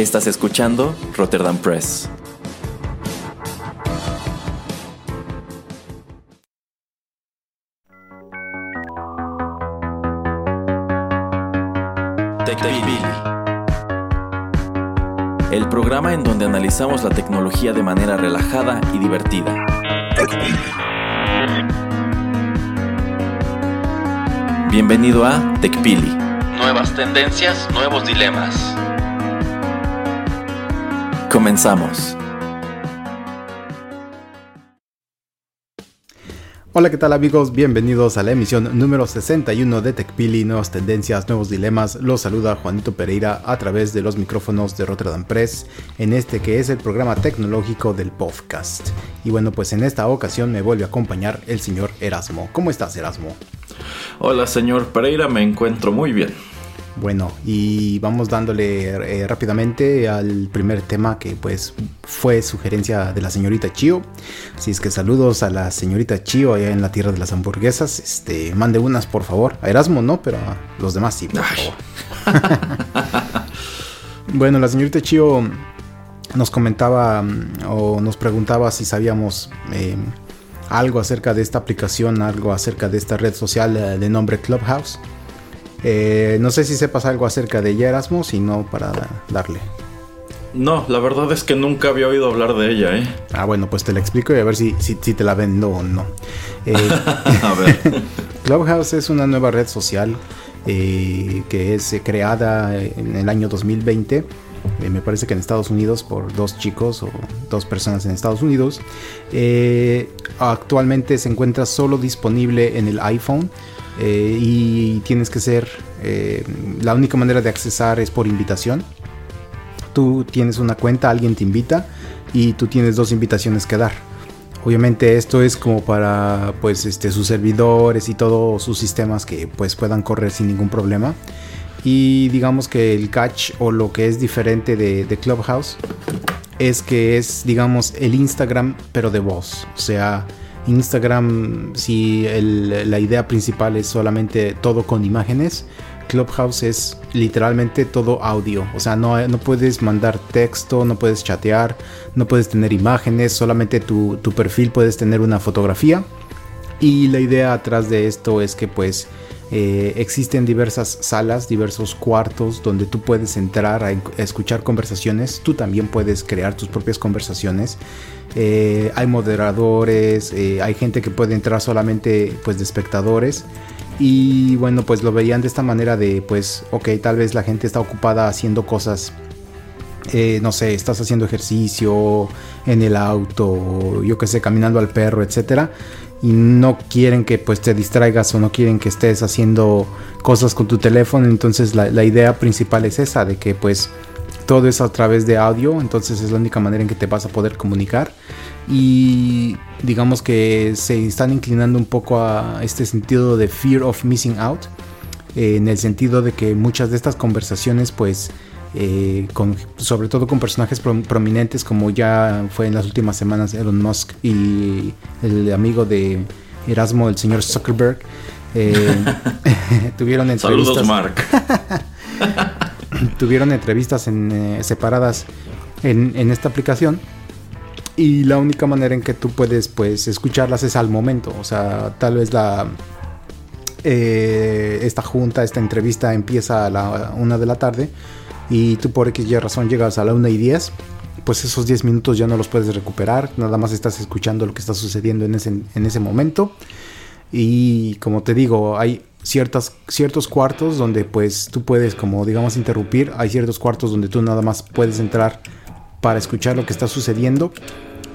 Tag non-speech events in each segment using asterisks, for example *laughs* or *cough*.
Estás escuchando Rotterdam Press. El programa en donde analizamos la tecnología de manera relajada y divertida. Bienvenido a TechPili. Nuevas tendencias, nuevos dilemas. Comenzamos. Hola, ¿qué tal amigos? Bienvenidos a la emisión número 61 de TechPili, nuevas tendencias, nuevos dilemas. Los saluda Juanito Pereira a través de los micrófonos de Rotterdam Press en este que es el programa tecnológico del podcast. Y bueno, pues en esta ocasión me vuelve a acompañar el señor Erasmo. ¿Cómo estás, Erasmo? Hola, señor Pereira, me encuentro muy bien. Bueno, y vamos dándole eh, rápidamente al primer tema que pues fue sugerencia de la señorita Chio. Así es que saludos a la señorita Chio allá en la tierra de las hamburguesas. Este, mande unas por favor. A Erasmo no, pero a los demás sí, por favor. *laughs* bueno, la señorita Chio nos comentaba mm, o nos preguntaba si sabíamos eh, algo acerca de esta aplicación, algo acerca de esta red social eh, de nombre Clubhouse. Eh, no sé si sepas algo acerca de ella, Erasmo, si no, para darle. No, la verdad es que nunca había oído hablar de ella, ¿eh? Ah, bueno, pues te la explico y a ver si, si, te la vendo o no. Eh, *laughs* a ver. *laughs* Clubhouse es una nueva red social eh, que es creada en el año 2020. me parece que en Estados Unidos por dos chicos o dos personas en Estados Unidos. actualmente se encuentra solo disponible en el iPhone. Eh, y tienes que ser, eh, la única manera de accesar es por invitación. Tú tienes una cuenta, alguien te invita y tú tienes dos invitaciones que dar. Obviamente esto es como para pues este sus servidores y todos sus sistemas que pues puedan correr sin ningún problema. Y digamos que el catch o lo que es diferente de, Clubhouse es que es digamos el Instagram pero de voz. Sea, Instagram, si la idea principal es solamente todo con imágenes, Clubhouse es literalmente todo audio. O sea, no, no puedes mandar texto, no puedes chatear, no puedes tener imágenes, solamente tu, tu perfil puedes tener una fotografía. Y la idea atrás de esto es que pues eh, existen diversas salas, diversos cuartos donde tú puedes entrar a, escuchar conversaciones. Tú también puedes crear tus propias conversaciones. Eh, hay moderadores, eh, hay gente que puede entrar solamente pues de espectadores. Y bueno, pues lo veían de esta manera de pues, ok, tal vez la gente está ocupada haciendo cosas no sé, estás haciendo ejercicio en el auto, yo que sé, caminando al perro, etcétera y no quieren que pues te distraigas o no quieren que estés haciendo cosas con tu teléfono. Entonces la, idea principal es esa de que pues todo es a través de audio. Entonces es la única manera en que te vas a poder comunicar. Y digamos que se están inclinando un poco a este sentido de fear of missing out en el sentido de que muchas de estas conversaciones pues eh, con, sobre todo con personajes prominentes como ya fue en las últimas semanas Elon Musk y el amigo de Erasmo, el señor Zuckerberg, eh, *laughs* tuvieron entrevistas. Saludos, Mark. *laughs* tuvieron entrevistas en, eh, separadas en, en, esta aplicación. Y la única manera en que tú puedes pues escucharlas es al momento. O sea, tal vez la, esta junta, esta entrevista empieza a la una de la tarde y tú por X y razón llegas a la 1 y 10, pues esos 10 minutos ya no los puedes recuperar, nada más estás escuchando lo que está sucediendo en ese, en ese momento. Y como te digo, hay ciertas, ciertos cuartos donde pues tú puedes como digamos interrumpir, hay ciertos cuartos donde tú nada más puedes entrar para escuchar lo que está sucediendo.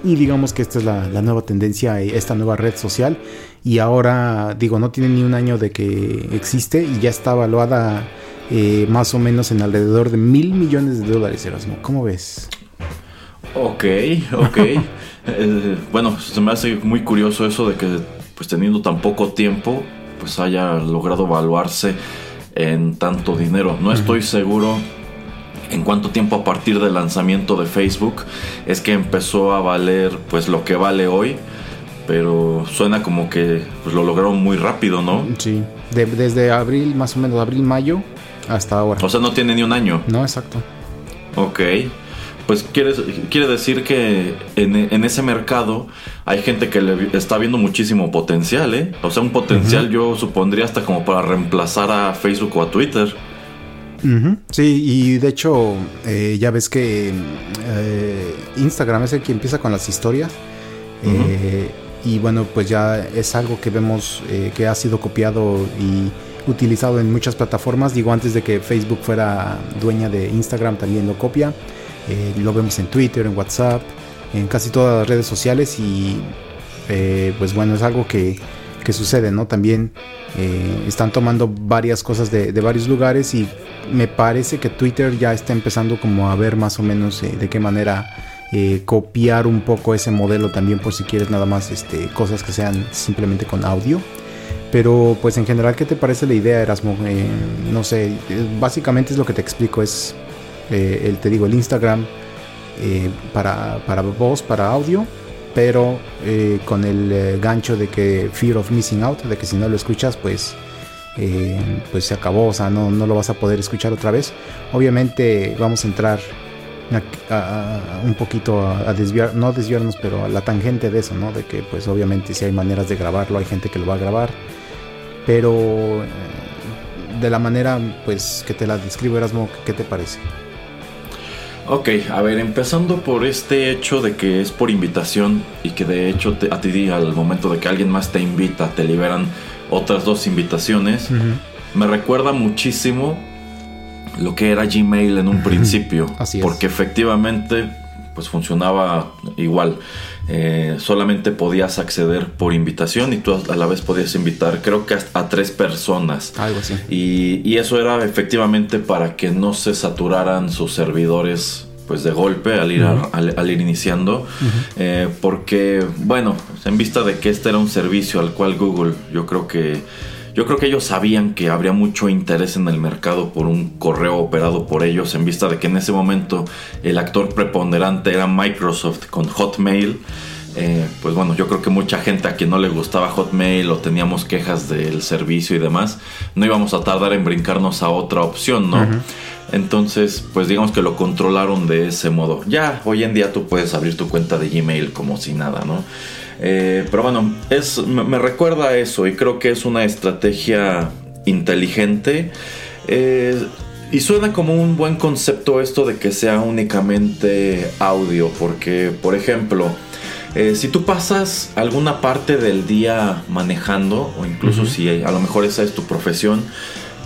Y digamos que esta es la, la nueva tendencia, esta nueva red social. Y ahora, digo, no tiene ni un año de que existe y ya está evaluada eh, más o menos en alrededor de mil millones de dólares, Erasmo. ¿Cómo ves? Ok, ok. *laughs* Eh, bueno, se me hace muy curioso eso de que, pues teniendo tan poco tiempo, pues haya logrado evaluarse en tanto dinero. No estoy seguro en cuánto tiempo a partir del lanzamiento de Facebook es que empezó a valer pues lo que vale hoy. Pero suena como que pues, lo lograron muy rápido, ¿no? Sí, desde abril, más o menos abril-mayo, hasta ahora. O sea, no tiene ni un año. No, exacto. Ok. Pues quiere, quiere decir que en, ese mercado hay gente que le está viendo muchísimo potencial, ¿eh? O sea, un potencial yo supondría hasta como para reemplazar a Facebook o a Twitter. Sí, y de hecho eh, ya ves que eh, Instagram es el que empieza con las historias. Eh, y bueno, pues ya es algo que vemos que ha sido copiado y utilizado en muchas plataformas. Digo, antes de que Facebook fuera dueña de Instagram, también lo copia. Eh, lo vemos en Twitter, en WhatsApp, en casi todas las redes sociales y eh, pues bueno, es algo que, sucede, ¿no? También eh, están tomando varias cosas de, varios lugares y me parece que Twitter ya está empezando como a ver más o menos de qué manera copiar un poco ese modelo también por si quieres nada más este, cosas que sean simplemente con audio. Pero pues en general, ¿qué te parece la idea, Erasmo? no sé, básicamente es lo que te explico, es eh, el, te digo, el Instagram eh, para, para voz, para audio, pero eh, con el gancho de que Fear of Missing Out, de que si no lo escuchas, pues, pues se acabó, o sea, no, no lo vas a poder escuchar otra vez. Obviamente vamos a entrar un poquito a, desviar, no desviarnos, pero a la tangente de eso, ¿no? De que pues obviamente si hay maneras de grabarlo, hay gente que lo va a grabar, pero de la manera pues que te la describo Erasmo, ¿qué te parece? Ok, a ver, empezando por este hecho de que es por invitación y que de hecho a ti al momento de que alguien más te invita te liberan otras dos invitaciones, me recuerda muchísimo lo que era Gmail en un principio. Así Porque efectivamente pues funcionaba igual. Eh, solamente podías acceder por invitación y tú a la vez podías invitar creo que hasta a tres personas. Algo así. Y, eso era efectivamente para que no se saturaran sus servidores pues de golpe al ir, al, ir iniciando eh, porque bueno en vista de que este era un servicio al cual Google yo creo que yo creo que ellos sabían que habría mucho interés en el mercado por un correo operado por ellos, en vista de que en ese momento el actor preponderante era Microsoft con Hotmail. Eh, pues bueno, yo creo que mucha gente a quien no le gustaba Hotmail o teníamos quejas del servicio y demás, no íbamos a tardar en brincarnos a otra opción, ¿no? Entonces, pues digamos que lo controlaron de ese modo. Ya, hoy en día tú puedes abrir tu cuenta de Gmail como si nada, ¿no? Eh, pero bueno, es, me, recuerda a eso y creo que es una estrategia inteligente. Eh, y suena como un buen concepto esto de que sea únicamente audio, porque por ejemplo, eh, si tú pasas alguna parte del día manejando, o incluso si a lo mejor esa es tu profesión,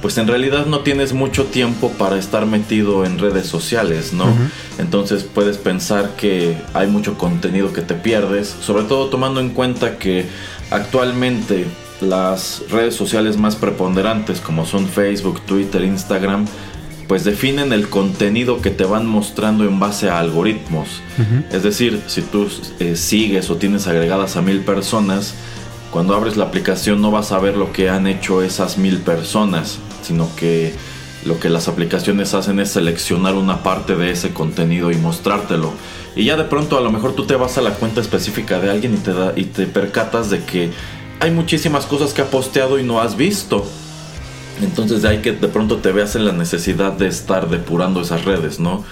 pues en realidad no tienes mucho tiempo para estar metido en redes sociales, ¿no? Entonces puedes pensar que hay mucho contenido que te pierdes, sobre todo tomando en cuenta que actualmente las redes sociales más preponderantes como son Facebook, Twitter, Instagram, pues definen el contenido que te van mostrando en base a algoritmos. Es decir, si tú eh, sigues o tienes agregadas a mil personas, cuando abres la aplicación no vas a ver lo que han hecho esas mil personas, sino que lo que las aplicaciones hacen es seleccionar una parte de ese contenido y mostrártelo. Y ya de pronto a lo mejor tú te vas a la cuenta específica de alguien y te, da, y te percatas de que hay muchísimas cosas que ha posteado y no has visto. Entonces de ahí que de pronto te veas en la necesidad de estar depurando esas redes, ¿no?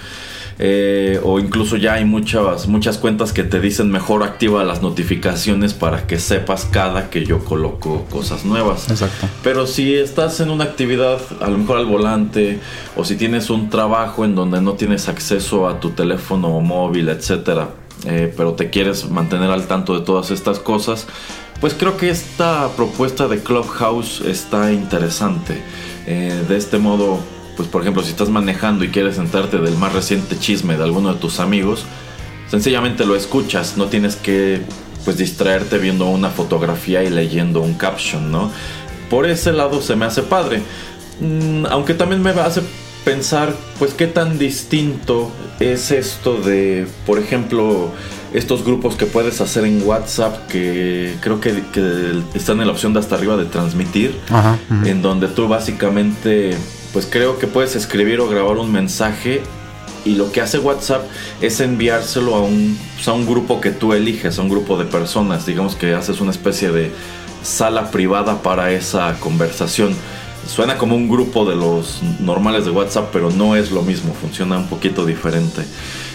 Eh, o incluso ya hay muchas, muchas cuentas que te dicen mejor activa las notificaciones para que sepas cada que yo coloco cosas nuevas. Exacto. Pero si estás en una actividad, a lo mejor al volante, o si tienes un trabajo en donde no tienes acceso a tu teléfono móvil, etcétera, eh, pero te quieres mantener al tanto de todas estas cosas, pues creo que esta propuesta de Clubhouse está interesante. Eh, de este modo pues por ejemplo, si estás manejando y quieres sentarte del más reciente chisme de alguno de tus amigos, sencillamente lo escuchas, no tienes que pues distraerte viendo una fotografía y leyendo un caption, ¿no? Por ese lado se me hace padre. Mm, aunque también me hace pensar, pues qué tan distinto es esto de, por ejemplo, estos grupos que puedes hacer en WhatsApp que creo que, están en la opción de hasta arriba de transmitir, en donde tú básicamente pues creo que puedes escribir o grabar un mensaje y lo que hace WhatsApp es enviárselo a un, pues, a un grupo que tú eliges, a un grupo de personas. Digamos que haces una especie de sala privada para esa conversación. suena como un grupo de los normales de WhatsApp, pero no es lo mismo, funciona un poquito diferente.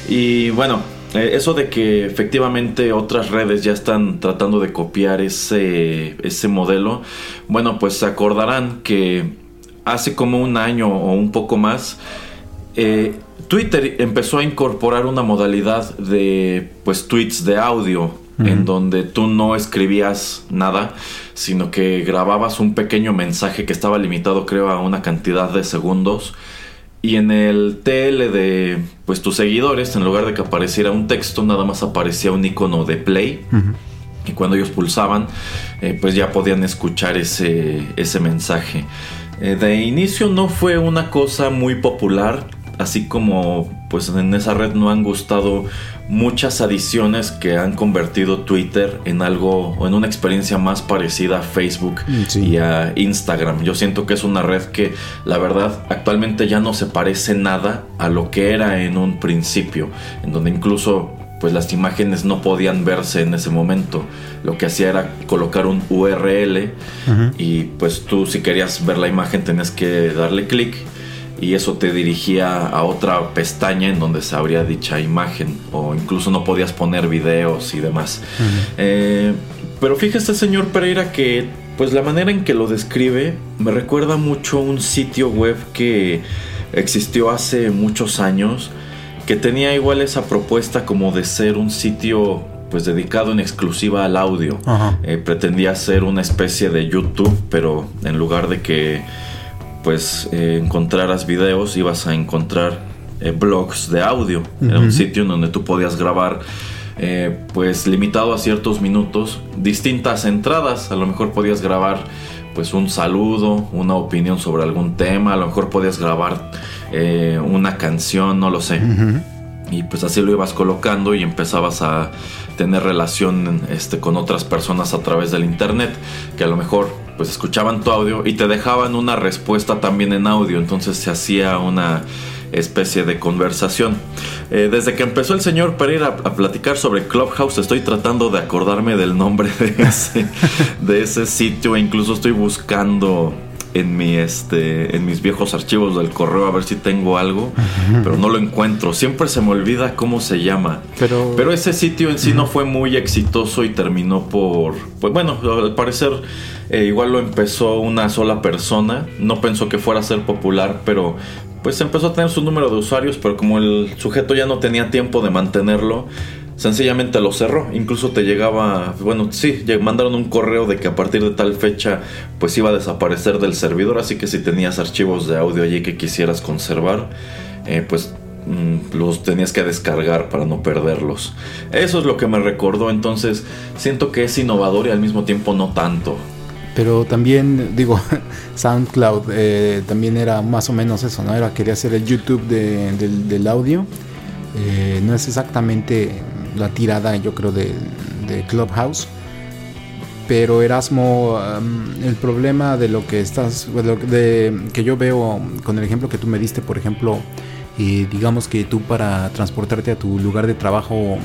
Y bueno, eh, eso de que efectivamente otras redes ya están tratando de copiar ese, ese modelo, bueno, pues se acordarán que hace como un año o un poco más, eh, Twitter empezó a incorporar una modalidad de pues tweets de audio en donde tú no escribías nada, sino que grababas un pequeño mensaje que estaba limitado creo a una cantidad de segundos y en el TL de pues tus seguidores, en lugar de que apareciera un texto, nada más aparecía un icono de play. Y cuando ellos pulsaban, eh, pues ya podían escuchar ese, ese mensaje. Eh, de inicio no fue una cosa muy popular, así como pues en esa red no han gustado muchas adiciones que han convertido Twitter en algo o en una experiencia más parecida a Facebook mm, y a Instagram. Yo siento que es una red que la verdad actualmente ya no se parece nada a lo que era en un principio, en donde incluso pues las imágenes no podían verse en ese momento. Lo que hacía era colocar un URL y pues tú si querías ver la imagen tenías que darle clic y eso te dirigía a otra pestaña en donde se abría dicha imagen o incluso no podías poner videos y demás. Eh, pero fíjese señor Pereira que pues la manera en que lo describe me recuerda mucho a un sitio web que existió hace muchos años que tenía igual esa propuesta como de ser un sitio pues dedicado en exclusiva al audio. Eh, pretendía ser una especie de YouTube, pero en lugar de que pues eh, encontraras videos, ibas a encontrar eh, blogs de audio. Era un sitio en donde tú podías grabar, pues limitado a ciertos minutos, distintas entradas. A lo mejor podías grabar pues un saludo, una opinión sobre algún tema, a lo mejor podías grabar una canción, no lo sé. Y pues así lo ibas colocando y empezabas a tener relación este, con otras personas a través del internet, que a lo mejor pues escuchaban tu audio y te dejaban una respuesta también en audio, entonces se hacía una especie de conversación. Eh, desde que empezó el señor Pereira a, platicar sobre Clubhouse, estoy tratando de acordarme del nombre de ese, de ese sitio e incluso estoy buscando en mi este en mis viejos archivos del correo a ver si tengo algo, pero no lo encuentro. Siempre se me olvida cómo se llama. Pero, pero ese sitio en sí no fue muy exitoso y terminó por pues bueno, al parecer eh, igual lo empezó una sola persona, no pensó que fuera a ser popular, pero pues empezó a tener su número de usuarios, pero como el sujeto ya no tenía tiempo de mantenerlo, sencillamente lo cerró. Incluso te llegaba, bueno, sí, mandaron un correo de que a partir de tal fecha pues iba a desaparecer del servidor, así que si tenías archivos de audio allí que quisieras conservar, eh, pues mm, los tenías que descargar para no perderlos. Eso es lo que me recordó, entonces siento que es innovador y al mismo tiempo no tanto. Pero también, digo, *laughs* SoundCloud eh, también era más o menos eso, ¿no? Era quería hacer el YouTube del, audio. Eh, no es exactamente la tirada, yo creo, de, Clubhouse. Pero Erasmo, el problema de lo que estás, de, que yo veo con el ejemplo que tú me diste, por ejemplo, eh, digamos que tú para transportarte a tu lugar de trabajo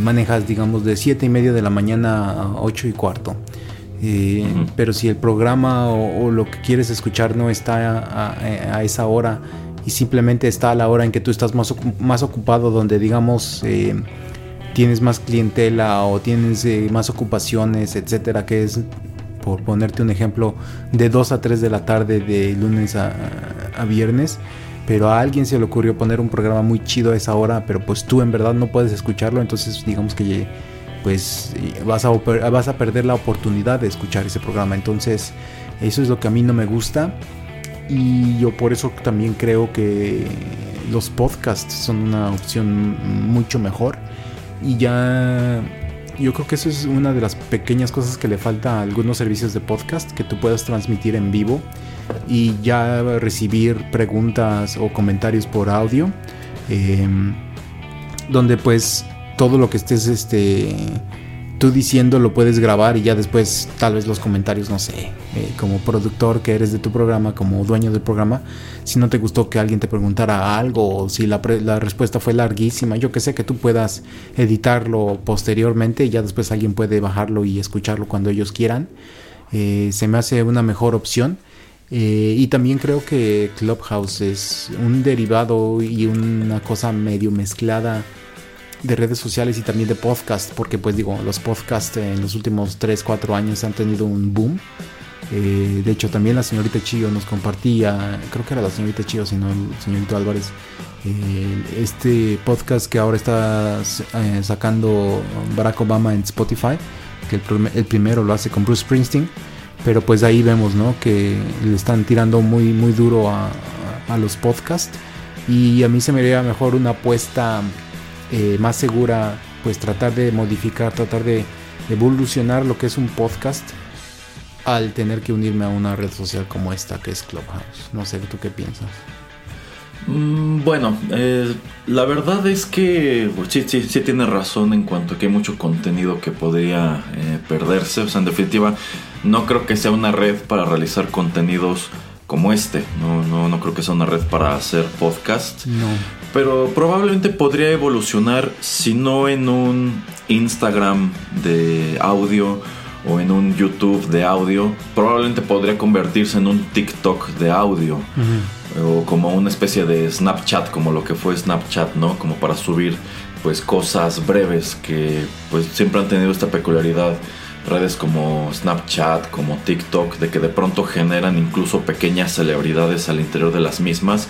manejas, digamos, de 7 y media de la mañana a 8 y cuarto. Eh, pero si el programa o, lo que quieres escuchar no está a, esa hora y simplemente está a la hora en que tú estás más, más ocupado, donde digamos eh, tienes más clientela o tienes eh, más ocupaciones, etcétera, que es, por ponerte un ejemplo, de 2 a 3 de la tarde de lunes a, a viernes pero a alguien se le ocurrió poner un programa muy chido a esa hora, pero pues tú en verdad no puedes escucharlo, entonces digamos que pues vas a, vas a perder la oportunidad de escuchar ese programa. Entonces, eso es lo que a mí no me gusta. Y yo por eso también creo que los podcasts son una opción mucho mejor. Y ya yo creo que eso es una de las pequeñas cosas que le falta a algunos servicios de podcast, que tú puedas transmitir en vivo y ya recibir preguntas o comentarios por audio. Em, donde pues todo lo que estés este tú diciendo lo puedes grabar y ya después tal vez los comentarios, no sé, eh, como productor que eres de tu programa, como dueño del programa, si no te gustó que alguien te preguntara algo o si la, la respuesta fue larguísima, yo que sé que tú puedas editarlo posteriormente y ya después alguien puede bajarlo y escucharlo cuando ellos quieran, eh, se me hace una mejor opción. Eh, y también creo que Clubhouse es un derivado y una cosa medio mezclada de redes sociales y también de podcast, porque pues digo, los podcasts en los últimos 3, 4 años han tenido un boom. Eh, de hecho, también la señorita Chio nos compartía, creo que era la señorita Chio, sino el señorito Álvarez, eh, este podcast que ahora está sacando Barack Obama en Spotify, que el, el primero lo hace con Bruce Springsteen pero pues ahí vemos, ¿no? Que le están tirando muy, muy duro a, los podcasts. Y a mí se me haría mejor una apuesta eh, más segura, pues tratar de modificar, tratar de evolucionar lo que es un podcast al tener que unirme a una red social como esta que es Clubhouse. No sé, ¿tú qué piensas? Mm, bueno, eh, la verdad es que pues, sí, sí, sí tiene razón en cuanto a que hay mucho contenido que podría eh, perderse. O sea, en definitiva, no creo que sea una red para realizar contenidos como este. No, no, no creo que sea una red para hacer podcast. No. Pero probablemente podría evolucionar, si no en un Instagram de audio o en un YouTube de audio, probablemente podría convertirse en un TikTok de audio o como una especie de Snapchat, como lo que fue Snapchat, ¿no? Como para subir pues cosas breves que pues siempre han tenido esta peculiaridad redes como Snapchat, como TikTok, de que de pronto generan incluso pequeñas celebridades al interior de las mismas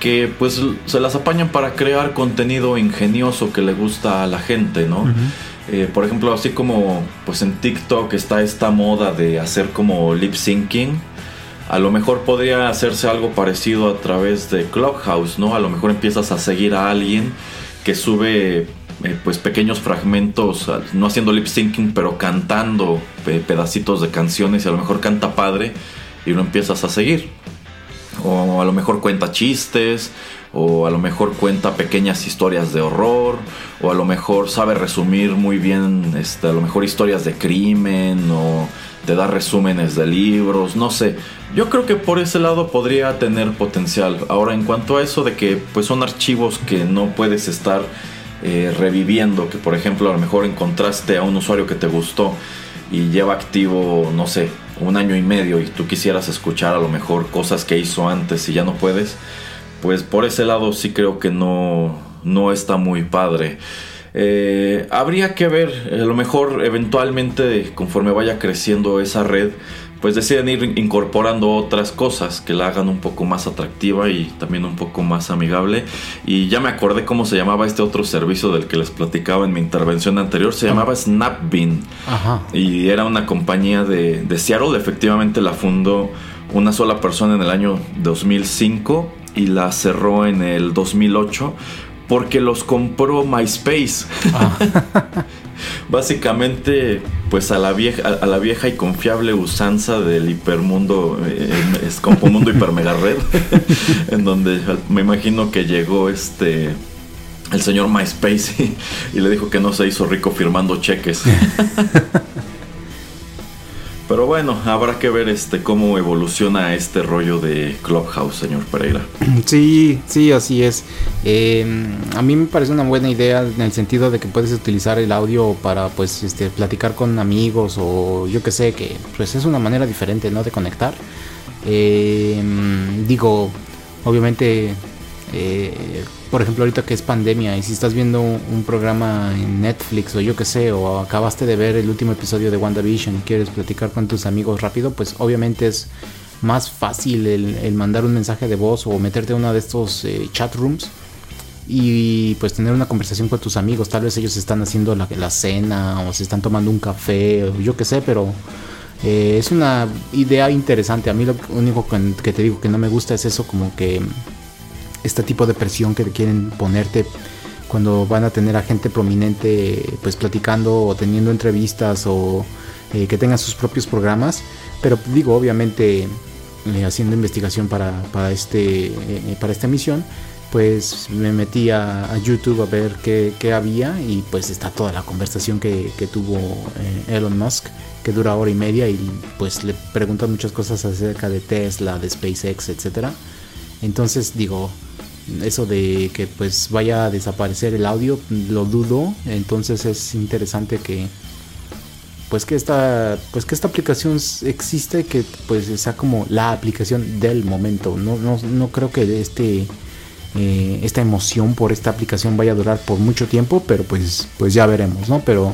que pues se las apañan para crear contenido ingenioso que le gusta a la gente, ¿no? Eh, por ejemplo, así como pues en TikTok está esta moda de hacer como lip syncing, a lo mejor podría hacerse algo parecido a través de Clubhouse, ¿no? A lo mejor empiezas a seguir a alguien que sube eh, pues pequeños fragmentos, no haciendo lip syncing, pero cantando pedacitos de canciones y a lo mejor canta padre y lo empiezas a seguir. O a lo mejor cuenta chistes, o a lo mejor cuenta pequeñas historias de horror, o a lo mejor sabe resumir muy bien, este, a lo mejor historias de crimen, o te da resúmenes de libros, no sé. Yo creo que por ese lado podría tener potencial. Ahora, en cuanto a eso de que pues son archivos que no puedes estar eh, reviviendo, que por ejemplo a lo mejor encontraste a un usuario que te gustó y lleva activo, no sé, un año y medio y tú quisieras escuchar a lo mejor cosas que hizo antes y ya no puedes, pues por ese lado sí creo que no, no está muy padre. Eh, habría que ver, a lo mejor eventualmente conforme vaya creciendo esa red, pues deciden ir incorporando otras cosas que la hagan un poco más atractiva y también un poco más amigable. Y ya me acordé cómo se llamaba este otro servicio del que les platicaba en mi intervención anterior. Se llamaba Snapbean. Y era una compañía de, de Seattle. Efectivamente la fundó una sola persona en el año 2005 y la cerró en el 2008 porque los compró MySpace. Ah. *laughs* Básicamente, pues a la vieja, a, la vieja y confiable usanza del hipermundo, eh, es como mundo hiper mega red, *laughs* en donde me imagino que llegó este el señor MySpace y le dijo que no se hizo rico firmando cheques. *laughs* Pero bueno, habrá que ver este cómo evoluciona este rollo de Clubhouse, señor Pereira. *clears throat* Sí, sí, así es. Em, a mí me parece una buena idea en el sentido de que puedes utilizar el audio para pues este platicar con amigos o yo que sé, que pues es una manera diferente, ¿no? de conectar. Em, digo, obviamente eh, por ejemplo, ahorita que es pandemia y si estás viendo un, programa en Netflix o yo que sé, o acabaste de ver el último episodio de WandaVision y quieres platicar con tus amigos rápido, pues obviamente es más fácil el, mandar un mensaje de voz o meterte a uno de estos eh, chat rooms y pues tener una conversación con tus amigos. Tal vez ellos están haciendo la, la cena o se están tomando un café o yo que sé, pero eh, es una idea interesante. A mí lo único que te digo que no me gusta es eso, como que este tipo de presión que quieren ponerte cuando van a tener a gente prominente pues platicando o teniendo entrevistas o eh, que tengan sus propios programas pero digo obviamente eh, haciendo investigación para, para este eh, para esta misión pues me metí a, YouTube a ver qué, qué, había y pues está toda la conversación que, que tuvo Elon Musk que dura hora y media y pues le preguntan muchas cosas acerca de Tesla, de SpaceX, etcétera. Entonces digo, eso de que pues vaya a desaparecer el audio lo dudo. Entonces es interesante que pues que esta pues que esta aplicación existe que pues sea como la aplicación del momento. No, no, no creo que este eh, esta emoción por esta aplicación vaya a durar por mucho tiempo pero pues pues ya veremos no pero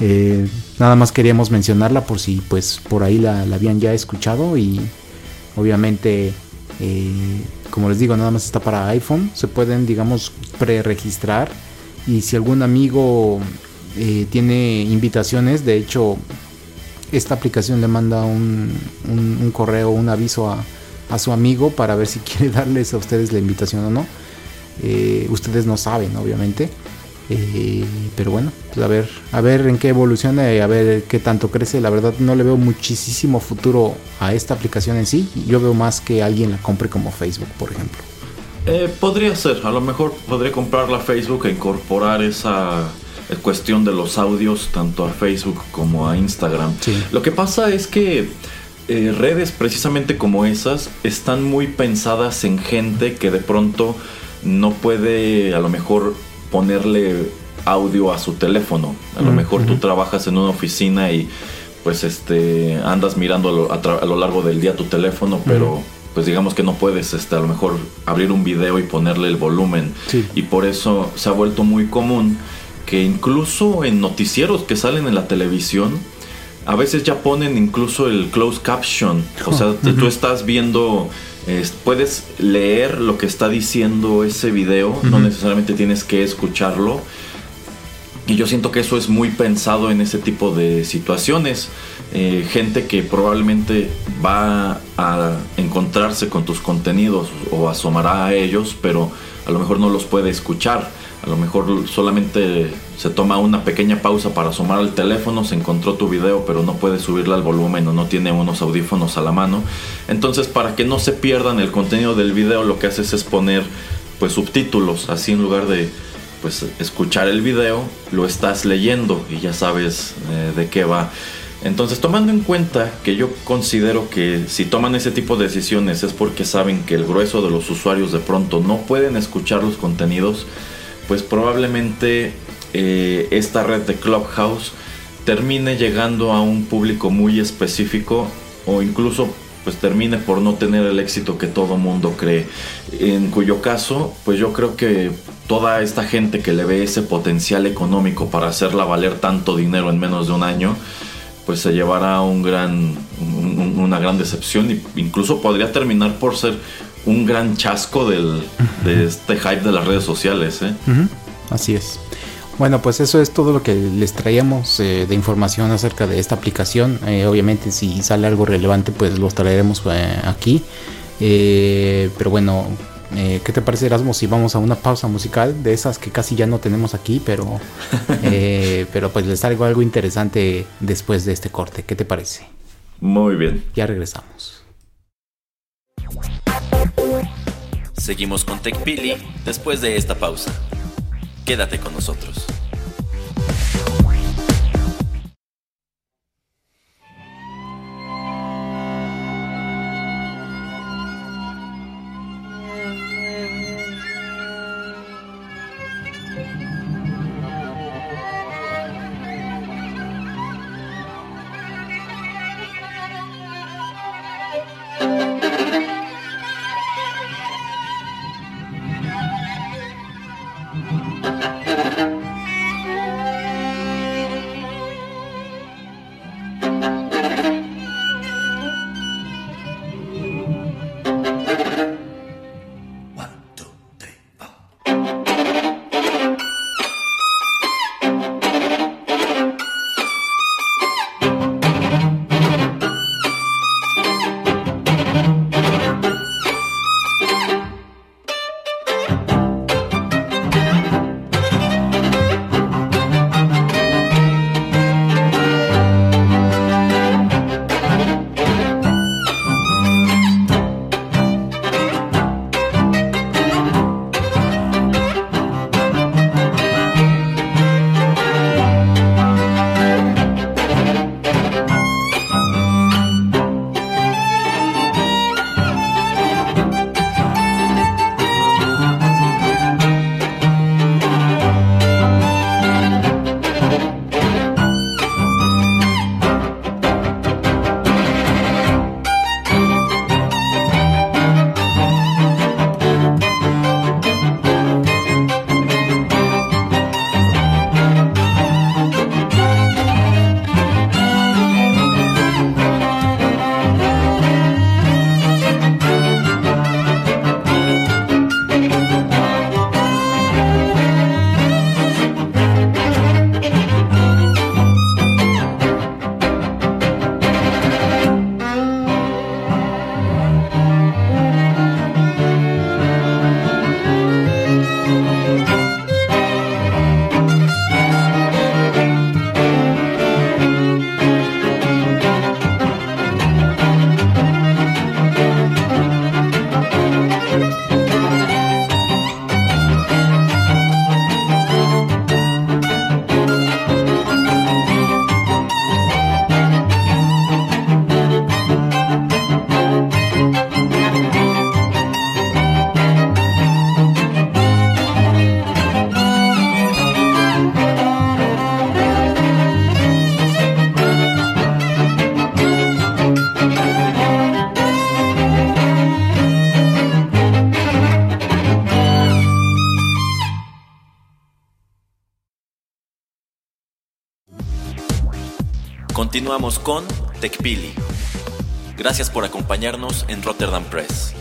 eh, nada más queríamos mencionarla por si pues por ahí la, habían ya escuchado y obviamente eh, como les digo nada más está para iPhone se pueden digamos pre-registrar y si algún amigo eh, tiene invitaciones. De hecho, esta aplicación le manda un, correo, un aviso a, a, su amigo para ver si *laughs* quiere darles a ustedes la invitación o no. Eh, ustedes no saben, obviamente. Eh, pero bueno, pues a ver, a ver en qué evoluciona y a ver qué tanto crece. La verdad no le veo muchísimo futuro a esta aplicación en sí. Yo veo más que alguien la compre como Facebook, por ejemplo. podría ser, a lo mejor podría comprarla Facebook e incorporar esa cuestión de los audios tanto a Facebook como a Instagram. Lo que pasa es que eh, redes precisamente como esas están muy pensadas en gente que de pronto no puede a lo mejor ponerle audio a su teléfono. A lo mejor tú trabajas en una oficina y pues este andas mirando a lo, largo del día tu teléfono, pero pues digamos que no puedes este a lo mejor abrir un video y ponerle el volumen. Y por eso se ha vuelto muy común que incluso en noticieros que salen en la televisión, a veces ya ponen incluso el closed caption. O sea, tú estás viendo, puedes leer lo que está diciendo ese video, no necesariamente tienes que escucharlo. Y yo siento que eso es muy pensado en ese tipo de situaciones. Eh, gente que probablemente va a encontrarse con tus contenidos o asomará a ellos, pero a lo mejor no los puede escuchar. A lo mejor solamente se toma una pequeña pausa para asomar al teléfono, se encontró tu video pero no puede subirle al volumen o no tiene unos audífonos a la mano. Entonces para que no se pierdan el contenido del video lo que haces es poner pues subtítulos, así en lugar de pues escuchar el video, lo estás leyendo y ya sabes eh, de qué va. Entonces, tomando en cuenta que yo considero que si toman ese tipo de decisiones es porque saben que el grueso de los usuarios de pronto no pueden escuchar los contenidos, pues probablemente eh, esta red de Clubhouse termine llegando a un público muy específico o incluso pues termine por no tener el éxito que todo mundo cree. En cuyo caso, pues yo creo que toda esta gente que le ve ese potencial económico para hacerla valer tanto dinero en menos de un año, pues se llevará un gran, una gran decepción e incluso podría terminar por ser un gran chasco del, de este hype de las redes sociales. ¿eh? Así es. Bueno, pues eso es todo lo que les traíamos eh, de información acerca de esta aplicación. Eh, obviamente si sale algo relevante, pues los traeremos aquí. pero bueno, ¿qué te parece Erasmo si vamos a una pausa musical de esas que casi ya no tenemos aquí, pero, *laughs* pero pues les traigo algo interesante después de este corte? ¿Qué te parece? Muy bien. Ya regresamos. Seguimos con TechPili después de esta pausa. Quédate con nosotros. Continuamos con TechPili. Gracias por acompañarnos en Rotterdam Press.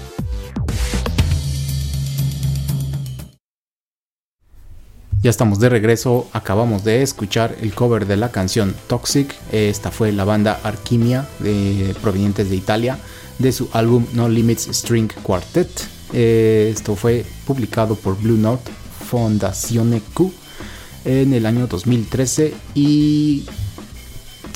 Ya estamos de regreso, acabamos de escuchar el cover de la canción Toxic, esta fue la banda Archimia de, provenientes de Italia, de su álbum No Limits String Quartet. Eh, esto fue publicado por Blue Note Fondazione Q en el año 2013 y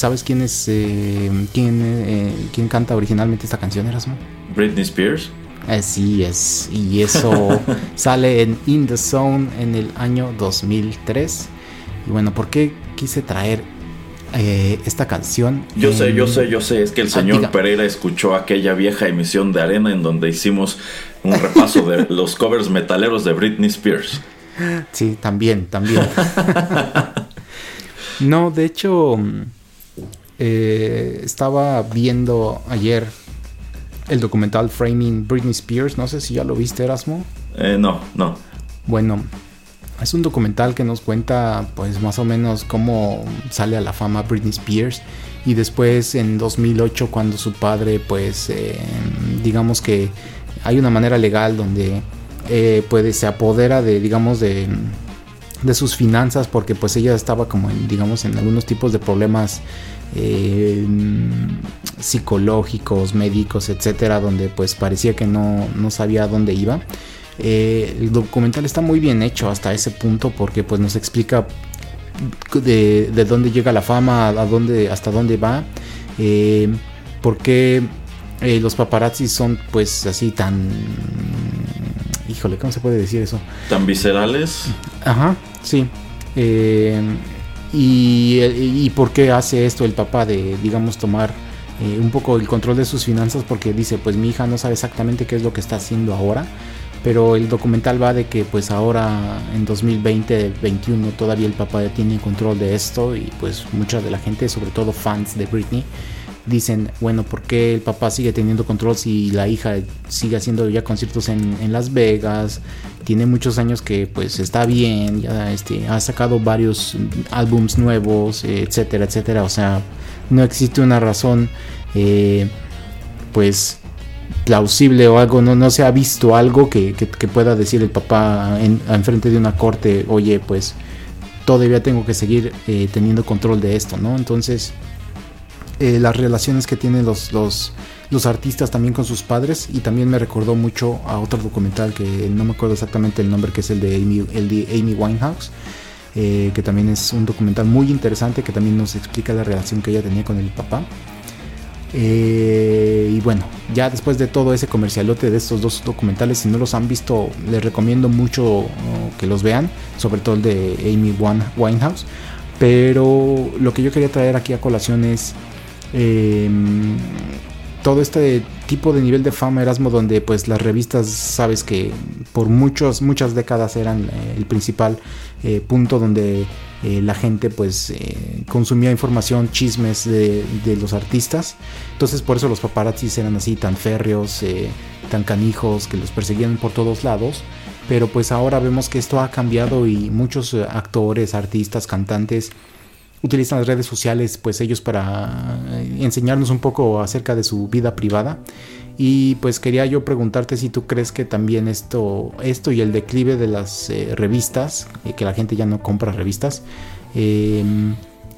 ¿sabes quién es eh, quién, eh, quién canta originalmente esta canción, Erasmo? Britney Spears. Así es, y eso *laughs* sale en In the Zone en el año 2003. Y bueno, ¿por qué quise traer eh, esta canción? Yo sé, yo sé, yo sé, es que el señor Pereira escuchó aquella vieja emisión de Arena en donde hicimos un repaso de *laughs* los covers metaleros de Britney Spears. Sí, también, también. *laughs* no, de hecho, eh, estaba viendo ayer el documental Framing Britney Spears. No sé si ya lo viste, Erasmo. Eh, no, no. Bueno, es un documental que nos cuenta, pues, más o menos cómo sale a la fama Britney Spears. Y después, en 2008, cuando su padre, pues, eh, digamos que hay una manera legal donde eh, pues, se apodera de, digamos, de, de sus finanzas, porque, pues, ella estaba como, en, digamos, en algunos tipos de problemas eh, psicológicos, médicos, etcétera, donde pues parecía que no, sabía a dónde iba. Eh, el documental está muy bien hecho hasta ese punto porque pues nos explica de, dónde llega la fama, a dónde, hasta dónde va, eh, por qué eh, los paparazzi son pues así tan... Híjole, ¿cómo se puede decir eso? Tan viscerales. Ajá, sí. Y, por qué hace esto el papá de, digamos, tomar eh, un poco el control de sus finanzas porque dice, pues mi hija no sabe exactamente qué es lo que está haciendo ahora, pero el documental va de que pues ahora en 2020, 21 todavía el papá tiene control de esto y pues mucha de la gente, sobre todo fans de Britney, dicen, bueno, ¿por qué el papá sigue teniendo control si la hija sigue haciendo ya conciertos en, en Las Vegas? Tiene muchos años que pues está bien, ya este, ha sacado varios álbums nuevos, etcétera, etcétera. O sea, no existe una razón eh, pues plausible o algo, no, no se ha visto algo que, pueda decir el papá en, frente de una corte, oye, pues todavía tengo que seguir eh, teniendo control de esto, ¿no? Entonces eh, las relaciones que tienen los, los, artistas también con sus padres y también me recordó mucho a otro documental que no me acuerdo exactamente el nombre que es el de Amy, el de Amy Winehouse eh, que también es un documental muy interesante que también nos explica la relación que ella tenía con el papá eh, y bueno, ya después de todo ese comercialote de estos dos documentales, si no los han visto, les recomiendo mucho que los vean, sobre todo el de Amy Winehouse. Pero lo que yo quería traer aquí a colación es Em, todo este tipo de nivel de fama Erasmo donde pues las revistas sabes que por muchos muchas décadas eran eh, el principal eh, punto donde eh, la gente pues consumía información chismes de, los artistas. Entonces por eso los paparazzis eran así tan férreos tan canijos que los perseguían por todos lados. Pero pues ahora vemos que esto ha cambiado y muchos actores artistas cantantes utilizan las redes sociales pues ellos para eh, enseñarnos un poco acerca de su vida privada. Y pues quería yo preguntarte si tú crees que también esto esto y el declive de las eh, revistas eh, que la gente ya no compra revistas em,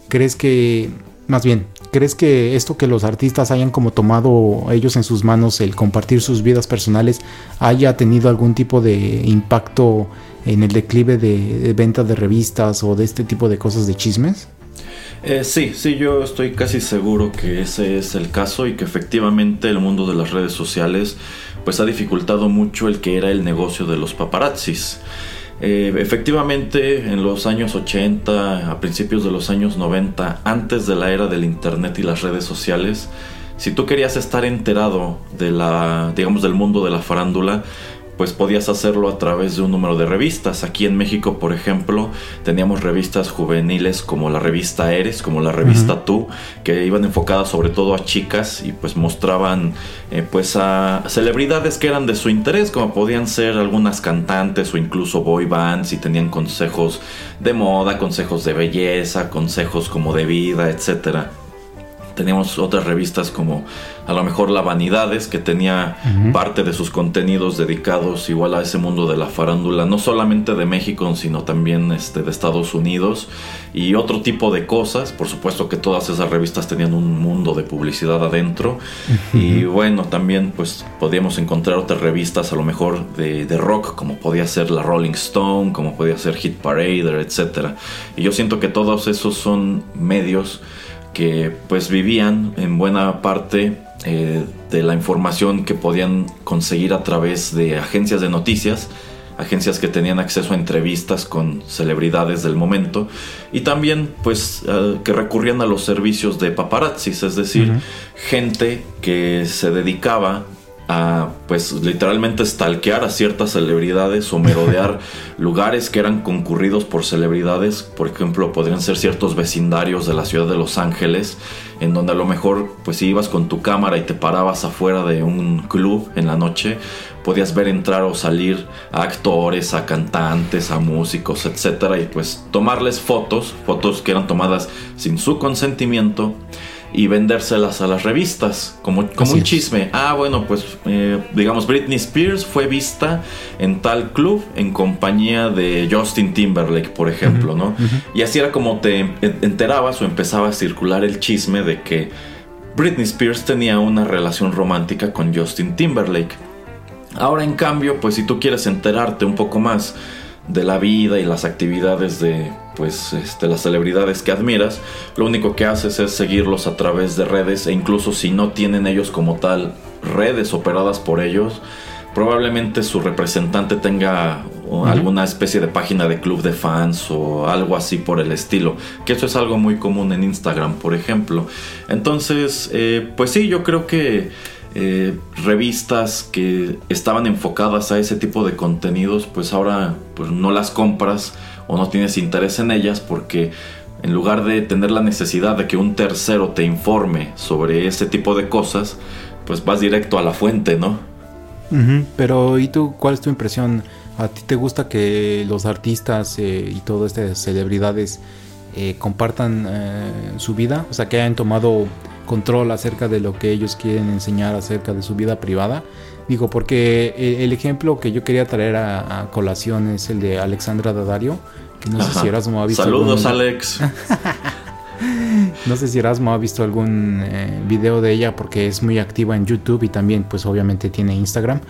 crees que más bien crees que esto que los artistas hayan como tomado ellos en sus manos el compartir sus vidas personales haya tenido algún tipo de impacto en el declive de, de venta de revistas o de este tipo de cosas de chismes eh, sí, sí, yo estoy casi seguro que ese es el caso y que efectivamente el mundo de las redes sociales pues ha dificultado mucho el que era el negocio de los paparazzis. Eh, efectivamente, en los años 80, a principios de los años 90, antes de la era del internet y las redes sociales, si tú querías estar enterado de la, digamos, del mundo de la farándula, pues podías hacerlo a través de un número de revistas. Aquí en México, por ejemplo, teníamos revistas juveniles como la revista Eres, como la revista Tú, que iban enfocadas sobre todo a chicas y pues mostraban eh, pues a celebridades que eran de su interés, como podían ser algunas cantantes o incluso boy bands y tenían consejos de moda, consejos de belleza, consejos como de vida, etcétera. Teníamos otras revistas como a lo mejor La Vanidades, que tenía parte de sus contenidos dedicados igual a ese mundo de la farándula, no solamente de México, sino también este, de Estados Unidos y otro tipo de cosas. Por supuesto que todas esas revistas tenían un mundo de publicidad adentro. Y bueno, también pues podíamos encontrar otras revistas a lo mejor de, de, rock, como podía ser la Rolling Stone, como podía ser Hit Parader, etc. Y yo siento que todos esos son medios que pues vivían en buena parte eh, de la información que podían conseguir a través de agencias de noticias, agencias que tenían acceso a entrevistas con celebridades del momento y también pues eh, que recurrían a los servicios de paparazzis, es decir, gente que se dedicaba a pues literalmente stalkear a ciertas celebridades o merodear *laughs* lugares que eran concurridos por celebridades, por ejemplo, podrían ser ciertos vecindarios de la ciudad de Los Ángeles, en donde a lo mejor pues si ibas con tu cámara y te parabas afuera de un club en la noche, podías ver entrar o salir a actores, a cantantes, a músicos, etcétera y pues tomarles fotos, fotos que eran tomadas sin su consentimiento y vendérselas a las revistas como, como un chisme. Ah, bueno, pues eh, digamos Britney Spears fue vista en tal club en compañía de Justin Timberlake, por ejemplo, ¿no? Y así era como te enterabas o empezaba a circular el chisme de que Britney Spears tenía una relación romántica con Justin Timberlake. Ahora en cambio, pues si tú quieres enterarte un poco más de la vida y las actividades de pues este, las celebridades que admiras, lo único que haces es seguirlos a través de redes e incluso si no tienen ellos como tal redes operadas por ellos, probablemente su representante tenga alguna especie de página de club de fans o algo así por el estilo, que eso es algo muy común en Instagram, por ejemplo. Entonces, eh, pues sí, yo creo que eh, revistas que estaban enfocadas a ese tipo de contenidos, pues ahora pues no las compras o no tienes interés en ellas porque en lugar de tener la necesidad de que un tercero te informe sobre ese tipo de cosas, pues vas directo a la fuente, ¿no? Pero ¿y tú cuál es tu impresión? ¿A ti te gusta que los artistas eh, y todas estas celebridades eh, compartan su vida? O sea, que hayan tomado control acerca de lo que ellos quieren enseñar acerca de su vida privada. Digo, porque el, ejemplo que yo quería traer a, colación es el de Alexandra Dadario, que no sé si Erasmo ha visto. Saludos, Alex. *laughs* no sé si Erasmo ha visto algún eh, video de ella porque es muy activa en YouTube y también pues obviamente tiene Instagram.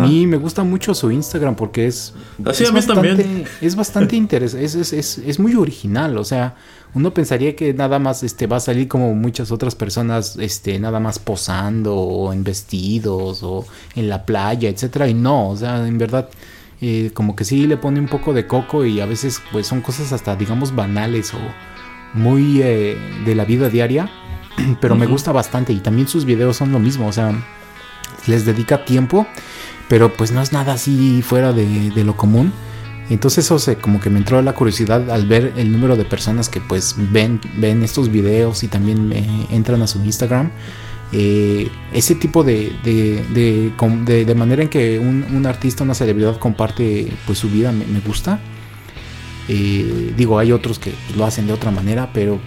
Mí me gusta mucho su Instagram porque es... Así a mí también. Es bastante interesante, es, es, es, muy original, o sea, uno pensaría que nada más este, va a salir como muchas otras personas, este, nada más posando o en vestidos o en la playa, etcétera, y no, o sea, en verdad... Eh, como que sí le pone un poco de coco y a veces pues son cosas hasta digamos banales o, muy eh, de la vida diaria, *clears throat* pero me gusta bastante y también sus videos son lo mismo, o sea, les dedica tiempo, pero pues no es nada así fuera de, lo común. Entonces eso se, como que me entró la curiosidad al ver el número de personas que pues ven, ven estos videos y también eh, entran a su Instagram. Eh, ese tipo de, de, de, manera en que un, artista, una celebridad comparte pues su vida me, me gusta. Eh, digo, hay otros que lo hacen de otra manera, pero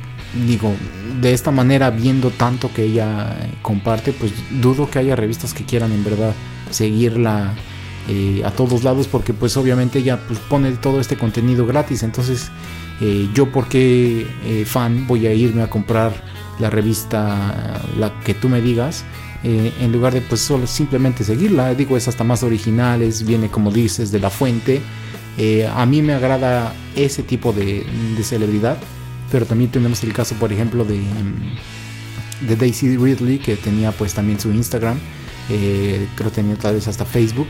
digo, de esta manera, viendo tanto que ella comparte, pues dudo que haya revistas que quieran en verdad seguirla eh, a todos lados, porque pues obviamente ella pues, pone todo este contenido gratis, entonces eh, yo porque fan voy a irme a comprar la revista, la que tú me digas, en lugar de pues solo simplemente seguirla, digo, es hasta más original, es, viene como dices de la fuente, eh, a mí me agrada ese tipo de, celebridad, pero también tenemos el caso, por ejemplo, de, mm, Daisy Ridley, que tenía pues también su Instagram, eh, creo que tenía tal vez hasta Facebook.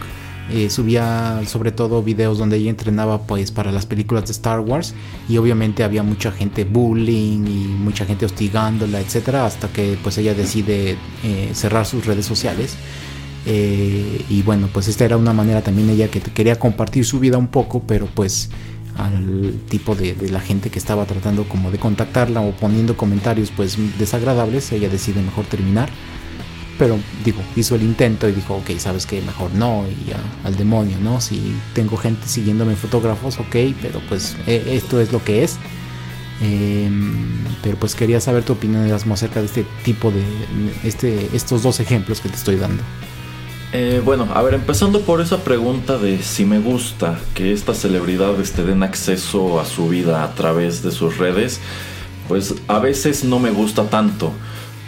Eh, subía sobre todo videos donde ella entrenaba pues para las películas de Star Wars. Y obviamente había mucha gente bullying y mucha gente hostigándola etcétera hasta que pues ella decide cerrar sus redes sociales eh, y bueno, pues esta era una manera también ella que quería compartir su vida un poco, pero pues al tipo de, la gente que estaba tratando como de contactarla o poniendo comentarios pues desagradables, ella decide mejor terminar. Pero digo, hizo el intento y dijo, ok, sabes que mejor no, y al demonio, ¿no? Si tengo gente siguiéndome fotógrafos, ok, pero pues e, esto es lo que es. Em, pero pues quería saber tu opinión, Erasmo, acerca de este tipo de, este, estos dos ejemplos que te estoy dando. Eh, bueno, a ver, empezando por esa pregunta de si me gusta que estas celebridades te den acceso a su vida a través de sus redes, pues a veces no me gusta tanto,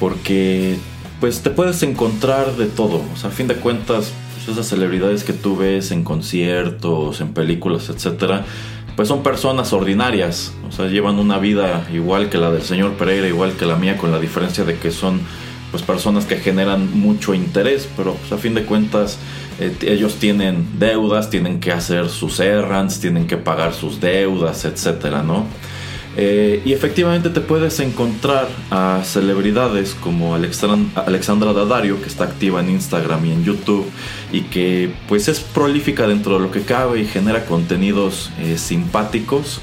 porque pues te puedes encontrar de todo, o sea, a fin de cuentas, pues, esas celebridades que tú ves en conciertos, en películas, etcétera, pues son personas ordinarias, o sea, llevan una vida igual que la del señor Pereira, igual que la mía, con la diferencia de que son pues personas que generan mucho interés, pero pues, a fin de cuentas eh, ellos tienen deudas, tienen que hacer sus errands, tienen que pagar sus deudas, etcétera, ¿no? Eh, y efectivamente te puedes encontrar a celebridades como Alexandra Daddario, que está activa en Instagram y en YouTube, y que pues es prolífica dentro de lo que cabe y genera contenidos eh, simpáticos.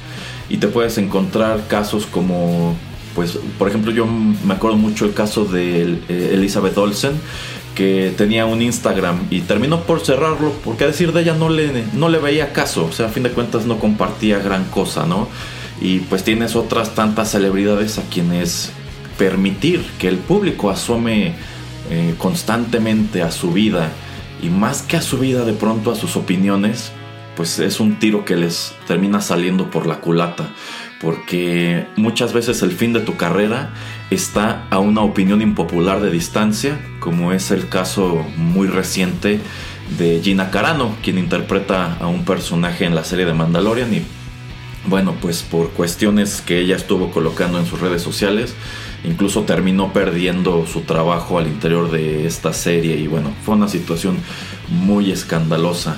Y te puedes encontrar casos como pues por ejemplo yo me acuerdo mucho el caso de eh, Elizabeth Olsen que tenía un Instagram y terminó por cerrarlo porque a decir de ella no le, no le veía caso, o sea, a fin de cuentas no compartía gran cosa, ¿no? Y pues tienes otras tantas celebridades a quienes permitir que el público asome eh, constantemente a su vida. Y más que a su vida de pronto a sus opiniones, pues es un tiro que les termina saliendo por la culata porque muchas veces el fin de tu carrera está a una opinión impopular de distancia, como es el caso muy reciente de Gina Carano, quien interpreta a un personaje en la serie de Mandalorian y bueno, pues por cuestiones que ella estuvo colocando en sus redes sociales, incluso terminó perdiendo su trabajo al interior de esta serie y bueno, fue una situación muy escandalosa.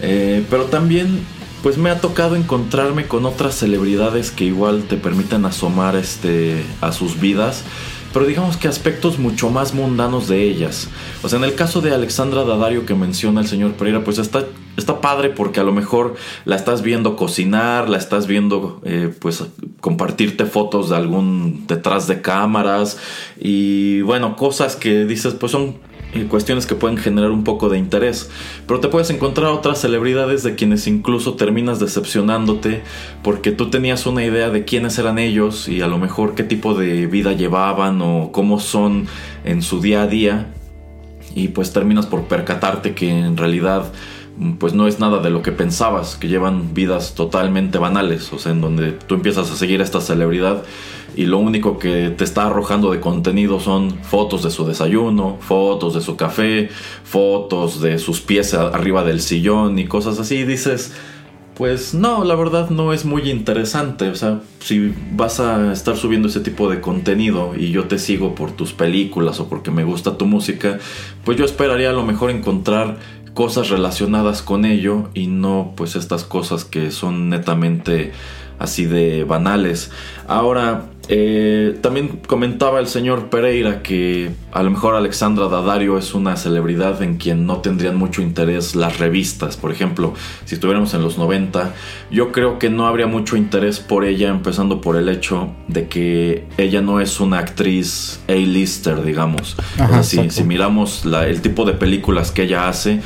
Eh, pero también pues me ha tocado encontrarme con otras celebridades que igual te permiten asomar este, a sus vidas, pero digamos que aspectos mucho más mundanos de ellas. O sea, en el caso de Alexandra Dadario que menciona el señor Pereira, pues está, está padre porque a lo mejor la estás viendo cocinar, la estás viendo eh, pues compartirte fotos de algún detrás de cámaras y bueno, cosas que dices pues son cuestiones que pueden generar un poco de interés. Pero te puedes encontrar otras celebridades de quienes incluso terminas decepcionándote porque tú tenías una idea de quiénes eran ellos y a lo mejor qué tipo de vida llevaban o cómo son en su día a día. Y pues terminas por percatarte que en realidad pues no es nada de lo que pensabas, que llevan vidas totalmente banales, o sea, en donde tú empiezas a seguir a esta celebridad y lo único que te está arrojando de contenido son fotos de su desayuno, fotos de su café, fotos de sus pies arriba del sillón y cosas así. Dices, pues no, la verdad no es muy interesante. O sea, si vas a estar subiendo ese tipo de contenido y yo te sigo por tus películas o porque me gusta tu música, pues yo esperaría a lo mejor encontrar cosas relacionadas con ello y no pues estas cosas que son netamente así de banales. Ahora, eh, también comentaba el señor Pereira que a lo mejor Alexandra Daddario es una celebridad en quien no tendrían mucho interés las revistas. Por ejemplo, si estuviéramos en los 90, yo creo que no habría mucho interés por ella, empezando por el hecho de que ella no es una actriz A-lister, digamos. si, miramos el tipo de películas que ella hace,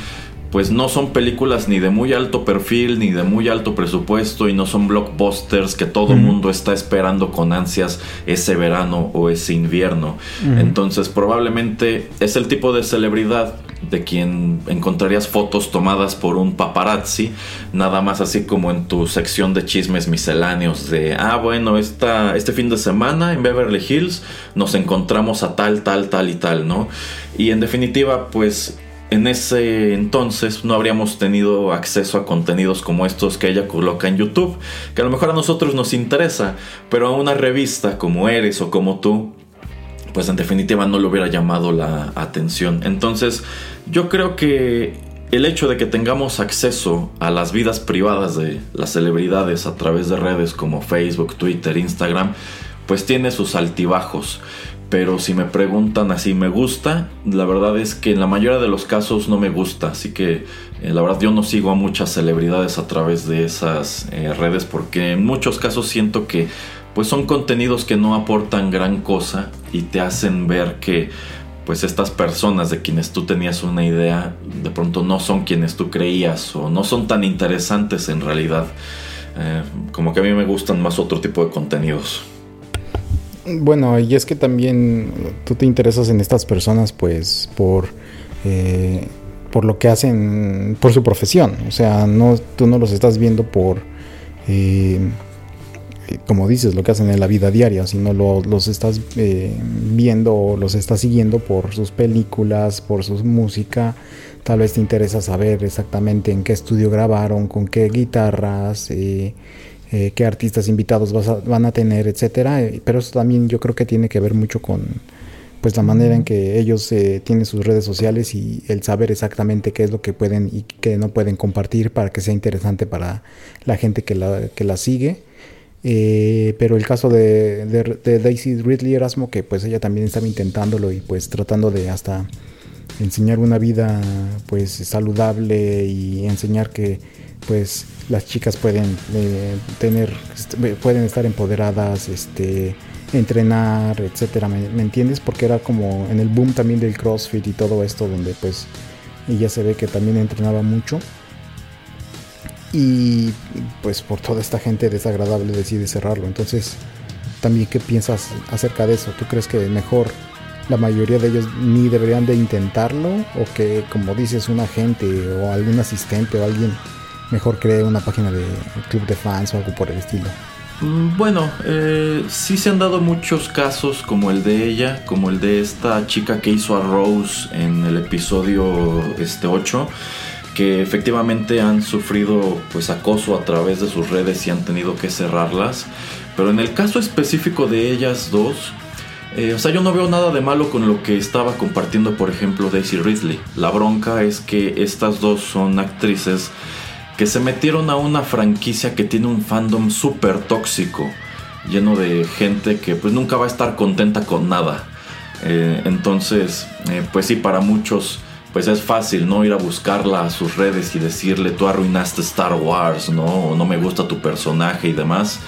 pues no son películas ni de muy alto perfil, ni de muy alto presupuesto, y no son blockbusters que todo el mundo está esperando con ansias ese verano o ese invierno. Entonces probablemente es el tipo de celebridad de quien encontrarías fotos tomadas por un paparazzi, nada más así como en tu sección de chismes misceláneos de, ah, bueno, esta, este fin de semana en Beverly Hills nos encontramos a tal, tal, tal y tal, ¿no? Y en definitiva, pues en ese entonces no habríamos tenido acceso a contenidos como estos que ella coloca en YouTube, que a lo mejor a nosotros nos interesa, pero a una revista como Eres o como tú, pues en definitiva no le hubiera llamado la atención. Entonces yo creo que el hecho de que tengamos acceso a las vidas privadas de las celebridades a través de redes como Facebook, Twitter, Instagram, pues tiene sus altibajos. Pero si me preguntan así, ¿me gusta? La verdad es que en la mayoría de los casos no me gusta. Así que eh, la verdad yo no sigo a muchas celebridades a través de esas eh, redes porque en muchos casos siento que pues son contenidos que no aportan gran cosa y te hacen ver que pues estas personas de quienes tú tenías una idea de pronto no son quienes tú creías o no son tan interesantes en realidad. Eh, como que a mí me gustan más otro tipo de contenidos. Bueno, y es que también tú te interesas en estas personas pues por, eh, por lo que hacen, por su profesión. O sea, no, tú no los estás viendo por, eh, como dices, lo que hacen en la vida diaria, sino los estás eh, viendo los estás siguiendo por sus películas, por su música. Tal vez te interesa saber exactamente en qué estudio grabaron, con qué guitarras. Eh, qué artistas invitados van a tener, etcétera. Eh, pero eso también yo creo que tiene que ver mucho con pues la manera en que ellos eh, tienen sus redes sociales y el saber exactamente qué es lo que pueden y qué no pueden compartir para que sea interesante para la gente que la, que la sigue. pero el caso de, de, Daisy Ridley Erasmo, que pues ella también estaba intentándolo y pues tratando de hasta enseñar una vida pues saludable y enseñar que pues las chicas pueden eh, tener pueden estar empoderadas este entrenar etcétera ¿me, entiendes porque era como en el boom también del CrossFit y todo esto donde pues ella se ve que también entrenaba mucho. Y pues por toda esta gente desagradable decide cerrarlo. Entonces también qué piensas acerca de eso tú crees que mejor la mayoría de ellos ni deberían de intentarlo o que como dices un agente o algún asistente o alguien mejor cree una página de club de fans o algo por el estilo. Mm, bueno, eh, sí se han dado muchos casos como el de ella, como el de esta chica que hizo a Rose en el episodio este 8, que efectivamente han sufrido pues acoso a través de sus redes y han tenido que cerrarlas. Pero en el caso específico de ellas dos, eh, o sea, yo no veo nada de malo con lo que estaba compartiendo, por ejemplo, Daisy Ridley. La bronca es que estas dos son actrices que se metieron a una franquicia que tiene un fandom súper tóxico, lleno de gente que pues nunca va a estar contenta con nada. Eh, entonces, eh, pues sí, para muchos pues es fácil, ¿no? Ir a buscarla a sus redes y decirle, tú arruinaste Star Wars, ¿no? O no me gusta tu personaje y demás.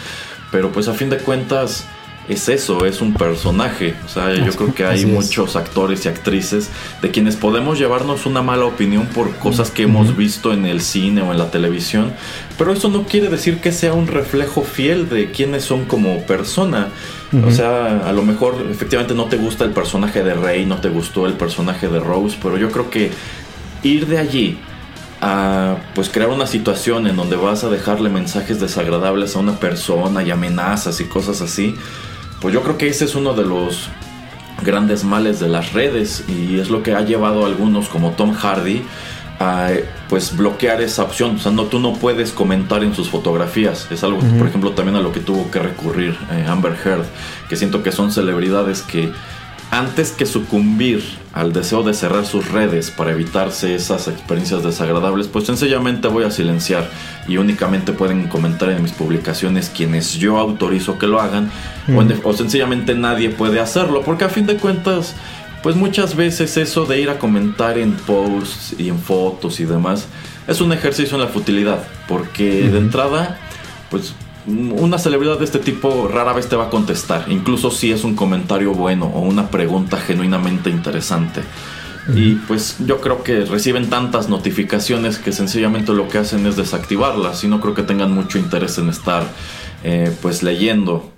Pero pues a fin de cuentas es eso, es un personaje. O sea, yo creo que hay muchos actores y actrices de quienes podemos llevarnos una mala opinión por cosas que hemos visto en el cine o en la televisión, pero eso no quiere decir que sea un reflejo fiel de quiénes son como persona. O sea, a lo mejor efectivamente no te gusta el personaje de Rey, no te gustó el personaje de Rose, pero yo creo que ir de allí a pues crear una situación en donde vas a dejarle mensajes desagradables a una persona y amenazas y cosas así, pues yo creo que ese es uno de los grandes males de las redes y es lo que ha llevado a algunos como Tom Hardy a pues bloquear esa opción. O sea, no, tú no puedes comentar en sus fotografías. Es algo, por ejemplo, también a lo que tuvo que recurrir eh, Amber Heard, que siento que son celebridades que antes que sucumbir al deseo de cerrar sus redes para evitarse esas experiencias desagradables, pues sencillamente voy a silenciar y únicamente pueden comentar en mis publicaciones quienes yo autorizo que lo hagan o, sencillamente nadie puede hacerlo, porque a fin de cuentas, pues muchas veces eso de ir a comentar en posts y en fotos y demás es un ejercicio en la futilidad, porque de entrada, pues una celebridad de este tipo rara vez te va a contestar, incluso si es un comentario bueno o una pregunta genuinamente interesante. Y pues yo creo que reciben tantas notificaciones que sencillamente lo que hacen es desactivarlas y no creo que tengan mucho interés en estar eh, pues leyendo.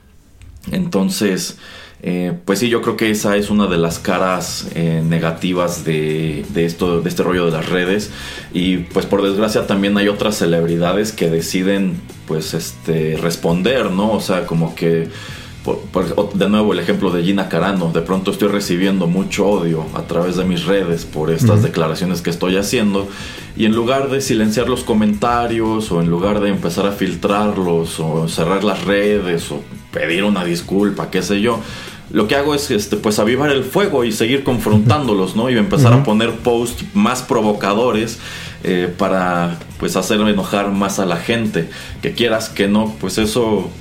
Entonces, eh, pues sí, yo creo que esa es una de las caras eh, negativas de, esto, de este rollo de las redes. Y pues por desgracia también hay otras celebridades que deciden pues este responder, ¿no? O sea, como que de nuevo el ejemplo de Gina Carano, de pronto estoy recibiendo mucho odio a través de mis redes por estas declaraciones que estoy haciendo y en lugar de silenciar los comentarios o en lugar de empezar a filtrarlos o cerrar las redes o pedir una disculpa, qué sé yo, lo que hago es este pues avivar el fuego y seguir confrontándolos, ¿no? Y empezar a poner posts más provocadores eh, para pues hacer enojar más a la gente. Que quieras que no, pues eso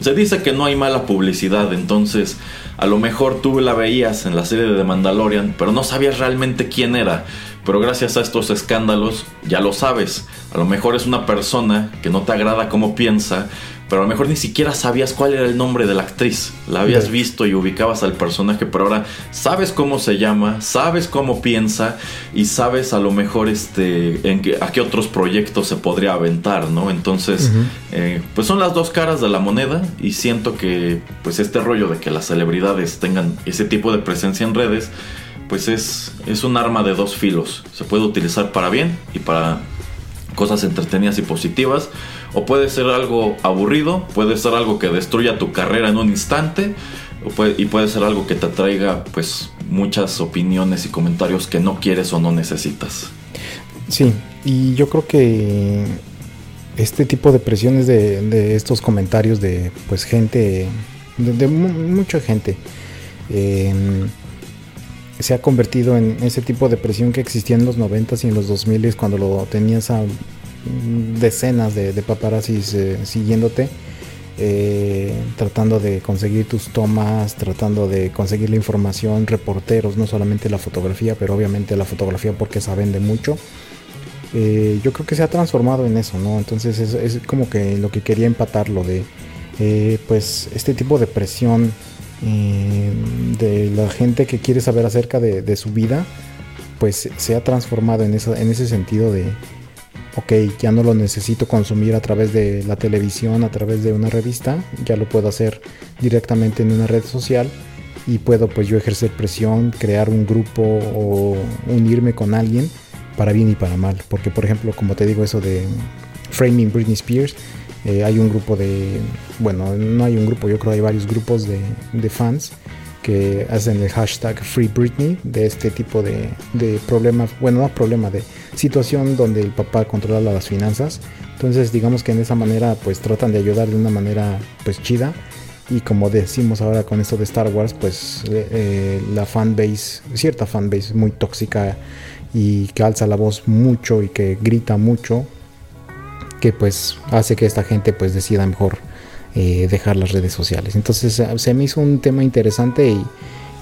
se dice que no hay mala publicidad, entonces a lo mejor tú la veías en la serie de The Mandalorian, pero no sabías realmente quién era. Pero gracias a estos escándalos ya lo sabes. A lo mejor es una persona que no te agrada cómo piensa, pero a lo mejor ni siquiera sabías cuál era el nombre de la actriz. La habías visto y ubicabas al personaje, pero ahora sabes cómo se llama, sabes cómo piensa y sabes a lo mejor este, en a qué otros proyectos se podría aventar, ¿no? Entonces, eh, pues son las dos caras de la moneda y siento que pues este rollo de que las celebridades tengan ese tipo de presencia en redes, pues es, es un arma de dos filos. Se puede utilizar para bien y para cosas entretenidas y positivas. O puede ser algo aburrido, puede ser algo que destruya tu carrera en un instante. y puede ser algo que te traiga pues muchas opiniones y comentarios que no quieres o no necesitas. Sí, y yo creo que este tipo de presiones de, estos comentarios de pues gente, de, mucha gente, em, se ha convertido en ese tipo de presión que existía en los 90s y en los 2000s cuando lo tenías a decenas de, de paparazzis eh, siguiéndote. Eh, tratando de conseguir tus tomas, tratando de conseguir la información, reporteros, no solamente la fotografía, pero obviamente la fotografía porque saben de mucho. Eh, yo creo que se ha transformado en eso, ¿no? Entonces es, como que lo que quería empatar, lo de, pues, este tipo de presión de la gente que quiere saber acerca de, su vida, pues se ha transformado en, en ese sentido de, ok, ya no lo necesito consumir a través de la televisión, a través de una revista, ya lo puedo hacer directamente en una red social y puedo pues yo ejercer presión, crear un grupo o unirme con alguien para bien y para mal. Porque por ejemplo, como te digo eso de Framing Britney Spears, eh, hay un grupo de, bueno, no hay un grupo, yo creo hay varios grupos de, de fans que hacen el hashtag Free Britney de este tipo de, de problema, bueno, no problema, de situación donde el papá controla las finanzas. Entonces digamos que en esa manera pues tratan de ayudar de una manera pues chida. Y como decimos ahora con esto de Star Wars, pues eh, eh, la fanbase, cierta fanbase muy tóxica y que alza la voz mucho y que grita mucho, que pues hace que esta gente pues decida mejor eh, dejar las redes sociales. Entonces se me hizo un tema interesante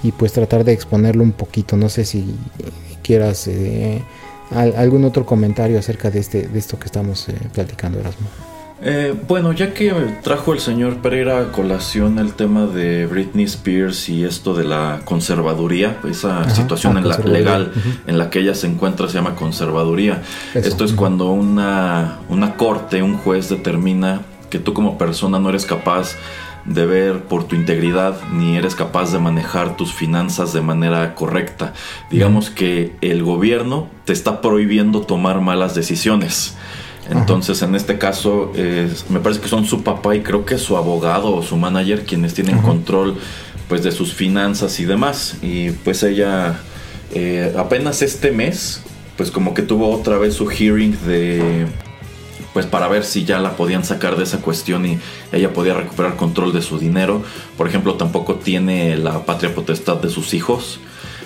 y, pues tratar de exponerlo un poquito. No sé si quieras eh, algún otro comentario acerca de, este, de esto que estamos eh, platicando, Erasmo. bueno, ya que trajo el señor Pereira a colación el tema de Britney Spears y esto de la conservaduría, esa situación en la, legal en la que ella se encuentra se llama conservaduría. Esto es cuando una, una corte, un juez determina que tú como persona no eres capaz de ver por tu integridad ni eres capaz de manejar tus finanzas de manera correcta. Digamos que el gobierno te está prohibiendo tomar malas decisiones. Entonces, en este caso, me parece que son su papá y creo que su abogado o su manager quienes tienen control pues de sus finanzas y demás. Y pues ella eh, apenas este mes, pues como que tuvo otra vez su hearing de pues para ver si ya la podían sacar de esa cuestión y ella podía recuperar control de su dinero. Por ejemplo, tampoco tiene la patria potestad de sus hijos.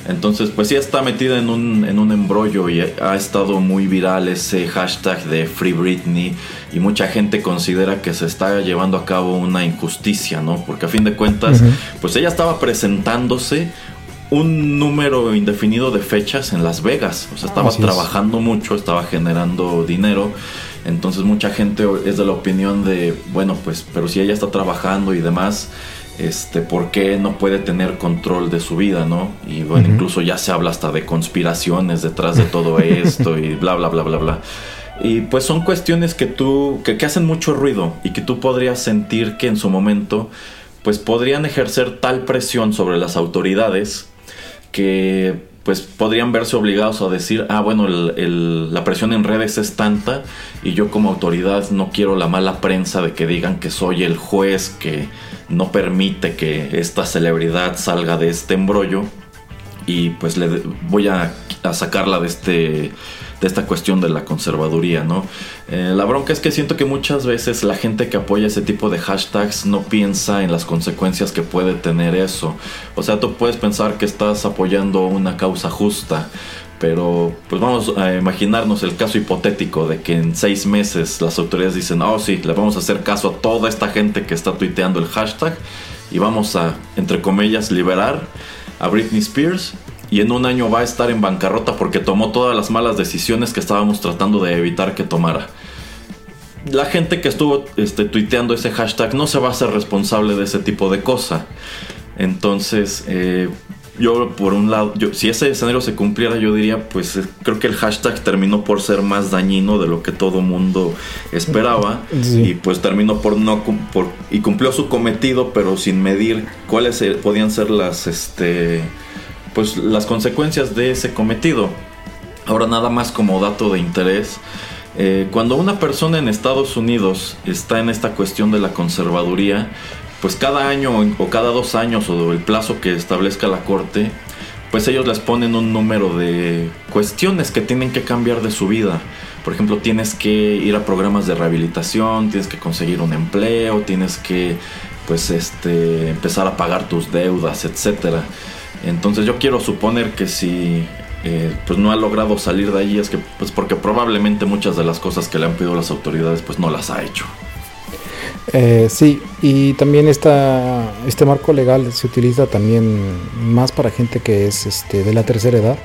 Entonces, pues ya está metida en un, en un embrollo y ha estado muy viral ese hashtag de Free Britney y mucha gente considera que se está llevando a cabo una injusticia, ¿no? Porque a fin de cuentas, pues ella estaba presentándose un número indefinido de fechas en Las Vegas, o sea, estaba trabajando mucho, estaba generando dinero entonces mucha gente es de la opinión de, bueno, pues, pero si ella está trabajando y demás, este, ¿por qué no puede tener control de su vida, no? Y bueno, incluso ya se habla hasta de conspiraciones detrás de todo *laughs* esto y bla, bla, bla, bla, bla. Y pues son cuestiones que tú, que, que hacen mucho ruido y que tú podrías sentir que en su momento, pues podrían ejercer tal presión sobre las autoridades que pues podrían verse obligados a decir, ah, bueno, la presión en redes es tanta y yo como autoridad no quiero la mala prensa de que digan que soy el juez que no permite que esta celebridad salga de este embrollo y pues le voy a, a sacarla de este de esta cuestión de la conservaduría, ¿no? Eh, la bronca es que siento que muchas veces la gente que apoya ese tipo de hashtags no piensa en las consecuencias que puede tener eso. O sea, tú puedes pensar que estás apoyando una causa justa, pero pues vamos a imaginarnos el caso hipotético de que en seis meses las autoridades dicen, oh sí, le vamos a hacer caso a toda esta gente que está tuiteando el hashtag y vamos a, entre comillas, liberar a Britney Spears y en un año va a estar en bancarrota porque tomó todas las malas decisiones que estábamos tratando de evitar que tomara. la gente que estuvo este, tuiteando ese hashtag no se va a hacer responsable de ese tipo de cosa. Entonces, eh, yo por un lado, yo, si ese escenario se cumpliera, yo diría, pues eh, creo que el hashtag terminó por ser más dañino de lo que todo mundo esperaba y pues terminó por no por, y cumplió su cometido, pero sin medir cuáles podían ser las este pues las consecuencias de ese cometido. Ahora nada más como dato de interés. Eh, cuando una persona en Estados Unidos está en esta cuestión de la conservaduría, pues cada año o cada dos años o el plazo que establezca la corte, pues ellos les ponen un número de cuestiones que tienen que cambiar de su vida. Por ejemplo, tienes que ir a programas de rehabilitación, tienes que conseguir un empleo, tienes que pues este empezar a pagar tus deudas, etcétera. Entonces yo quiero suponer que si eh, pues no ha logrado salir de ahí es que pues porque probablemente muchas de las cosas que le han pedido las autoridades pues no las ha hecho. Eh, sí, y también esta, este marco legal se utiliza también más para gente que es este, de la tercera edad,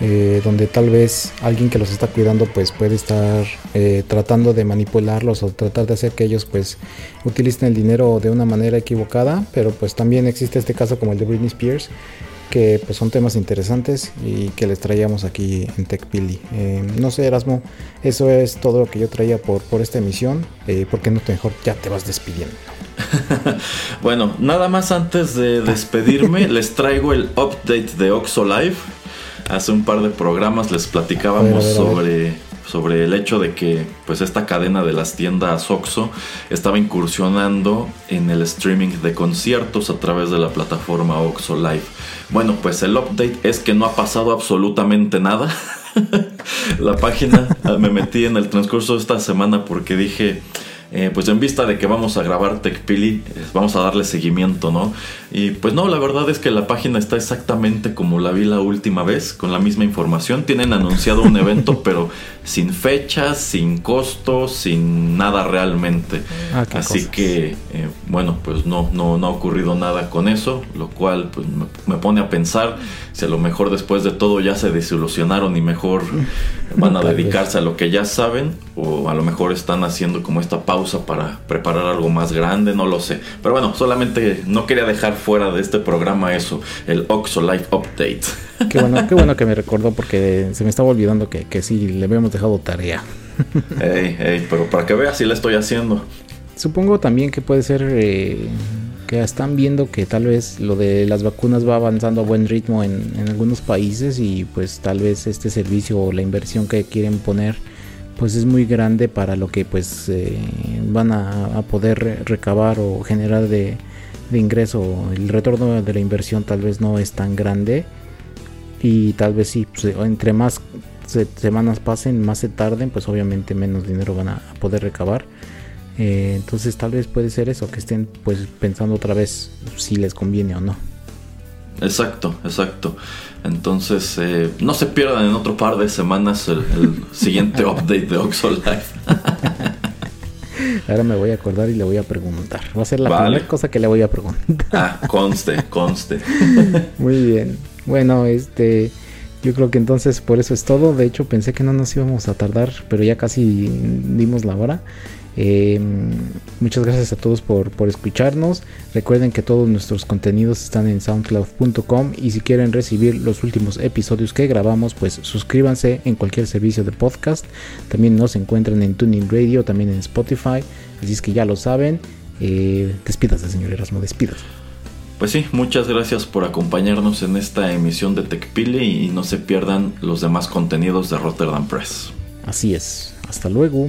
eh, donde tal vez alguien que los está cuidando pues puede estar eh, tratando de manipularlos o tratar de hacer que ellos pues utilicen el dinero de una manera equivocada, pero pues también existe este caso como el de Britney Spears, que pues son temas interesantes y que les traíamos aquí en TechPili. Eh, no sé, Erasmo, eso es todo lo que yo traía por, por esta emisión. Eh, ¿Por qué no te mejor ya te vas despidiendo? *laughs* bueno, nada más antes de despedirme, *laughs* les traigo el update de Oxo Live. Hace un par de programas les platicábamos sobre sobre el hecho de que pues esta cadena de las tiendas Oxo estaba incursionando en el streaming de conciertos a través de la plataforma Oxo Live. Bueno, pues el update es que no ha pasado absolutamente nada. *laughs* la página me metí en el transcurso de esta semana porque dije, eh, pues en vista de que vamos a grabar TechPili, eh, vamos a darle seguimiento, ¿no? Y pues no, la verdad es que la página está exactamente como la vi la última vez, con la misma información. Tienen anunciado un evento, *laughs* pero sin fechas, sin costos, sin nada realmente. Ah, Así que, eh, bueno, pues no, no, no ha ocurrido nada con eso, lo cual pues, me, pone a pensar si a lo mejor después de todo ya se desilusionaron y mejor *laughs* van a dedicarse a lo que ya saben, o a lo mejor están haciendo como esta pausa para preparar algo más grande, no lo sé. Pero bueno, solamente no quería dejar fuera de este programa eso, el Oxo Live Update. Qué bueno, qué bueno que me recordó porque se me estaba olvidando que, que sí, le habíamos dejado tarea. Ey, ey, pero para que veas, si la estoy haciendo. Supongo también que puede ser eh, que están viendo que tal vez lo de las vacunas va avanzando a buen ritmo en, algunos países y pues tal vez este servicio o la inversión que quieren poner pues es muy grande para lo que pues eh, van a, poder recabar o generar de, ingreso. El retorno de la inversión tal vez no es tan grande y tal vez sí, pues, entre más semanas pasen, más se tarden, pues obviamente menos dinero van a poder recabar. Eh, entonces tal vez puede ser eso, que estén pues pensando otra vez si les conviene o no. Exacto, exacto. Entonces, eh, no se pierdan en otro par de semanas el, *laughs* siguiente update de Oxo Life. *laughs* Ahora me voy a acordar y le voy a preguntar. Va a ser la primera cosa que le voy a preguntar. Ah, conste, conste. *laughs* Muy bien. Bueno, este. Yo creo que entonces por eso es todo. De hecho, pensé que no nos íbamos a tardar, pero ya casi dimos la hora. Eh, muchas gracias a todos por, por, escucharnos. Recuerden que todos nuestros contenidos están en soundcloud.com y si quieren recibir los últimos episodios que grabamos, pues suscríbanse en cualquier servicio de podcast. También nos encuentran en Tuning Radio, también en Spotify. Así es que ya lo saben. Eh, despídase, señor Erasmo, despídase. Pues sí, muchas gracias por acompañarnos en esta emisión de TechPili y no se pierdan los demás contenidos de Rotterdam Press. Así es. Hasta luego.